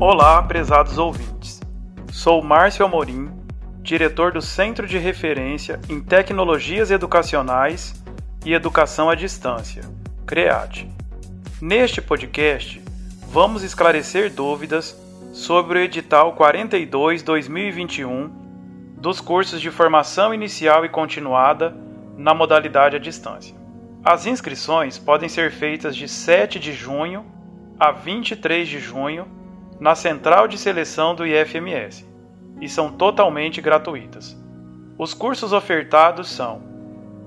Olá, prezados ouvintes. Sou Márcio Amorim, diretor do Centro de Referência em Tecnologias Educacionais e Educação à Distância, CREAD. Neste podcast, vamos esclarecer dúvidas sobre o edital 42/2021 dos cursos de formação inicial e continuada na modalidade à distância. As inscrições podem ser feitas de 7 de junho a 23 de junho na central de seleção do IFMS e são totalmente gratuitas. Os cursos ofertados são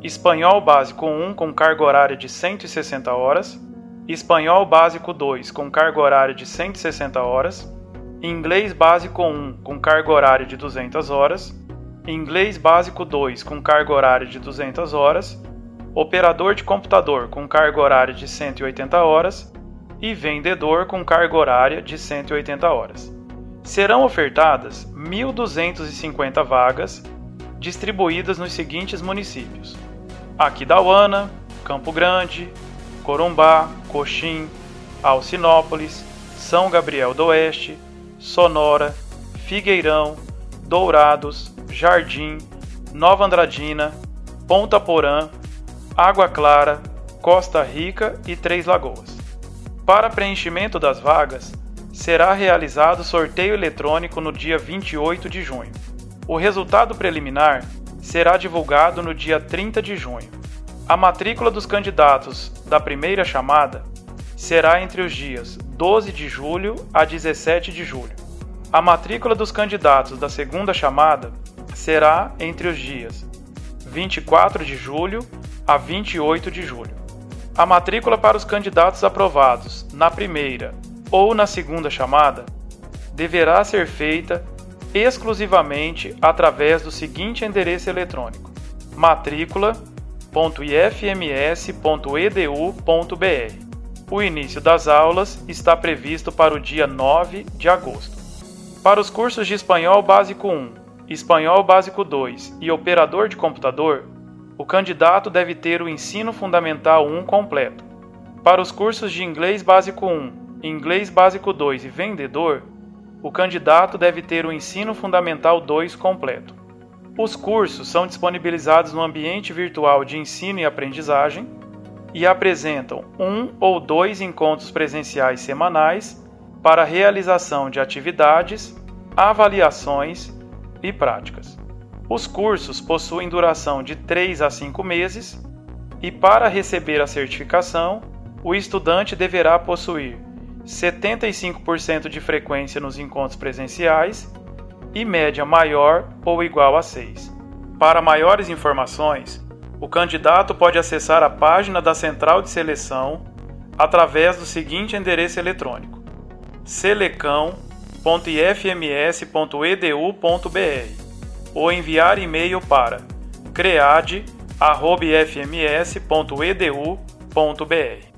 Espanhol Básico 1 com carga horária de 160 horas, Espanhol Básico 2 com carga horária de 160 horas, Inglês Básico 1 com carga horária de 200 horas, Inglês Básico 2 com carga horária de 200 horas, Operador de computador com carga horária de 180 horas e vendedor com carga horária de 180 horas. Serão ofertadas 1.250 vagas distribuídas nos seguintes municípios: Aquidauana, Campo Grande, Corumbá, Coxim, Alcinópolis, São Gabriel do Oeste, Sonora, Figueirão, Dourados, Jardim, Nova Andradina, Ponta Porã, Água Clara, Costa Rica e Três Lagoas. Para preenchimento das vagas, será realizado sorteio eletrônico no dia 28 de junho. O resultado preliminar será divulgado no dia 30 de junho. A matrícula dos candidatos da primeira chamada será entre os dias 12 de julho a 17 de julho. A matrícula dos candidatos da segunda chamada será entre os dias 24 de julho a 28 de julho. A matrícula para os candidatos aprovados na primeira ou na segunda chamada deverá ser feita exclusivamente através do seguinte endereço eletrônico: matrícula.ifms.edu.br. O início das aulas está previsto para o dia 9 de agosto. Para os cursos de Espanhol Básico 1, Espanhol Básico 2 e Operador de Computador, o candidato deve ter o Ensino Fundamental 1 completo. Para os cursos de Inglês Básico 1, Inglês Básico 2 e Vendedor, o candidato deve ter o Ensino Fundamental 2 completo. Os cursos são disponibilizados no ambiente virtual de ensino e aprendizagem e apresentam um ou dois encontros presenciais semanais para realização de atividades, avaliações e práticas. Os cursos possuem duração de 3 a 5 meses e, para receber a certificação, o estudante deverá possuir 75% de frequência nos encontros presenciais e média maior ou igual a 6. Para maiores informações, o candidato pode acessar a página da Central de Seleção através do seguinte endereço eletrônico: selecão.ifms.edu.br ou enviar e-mail para creade.fms.edu.br.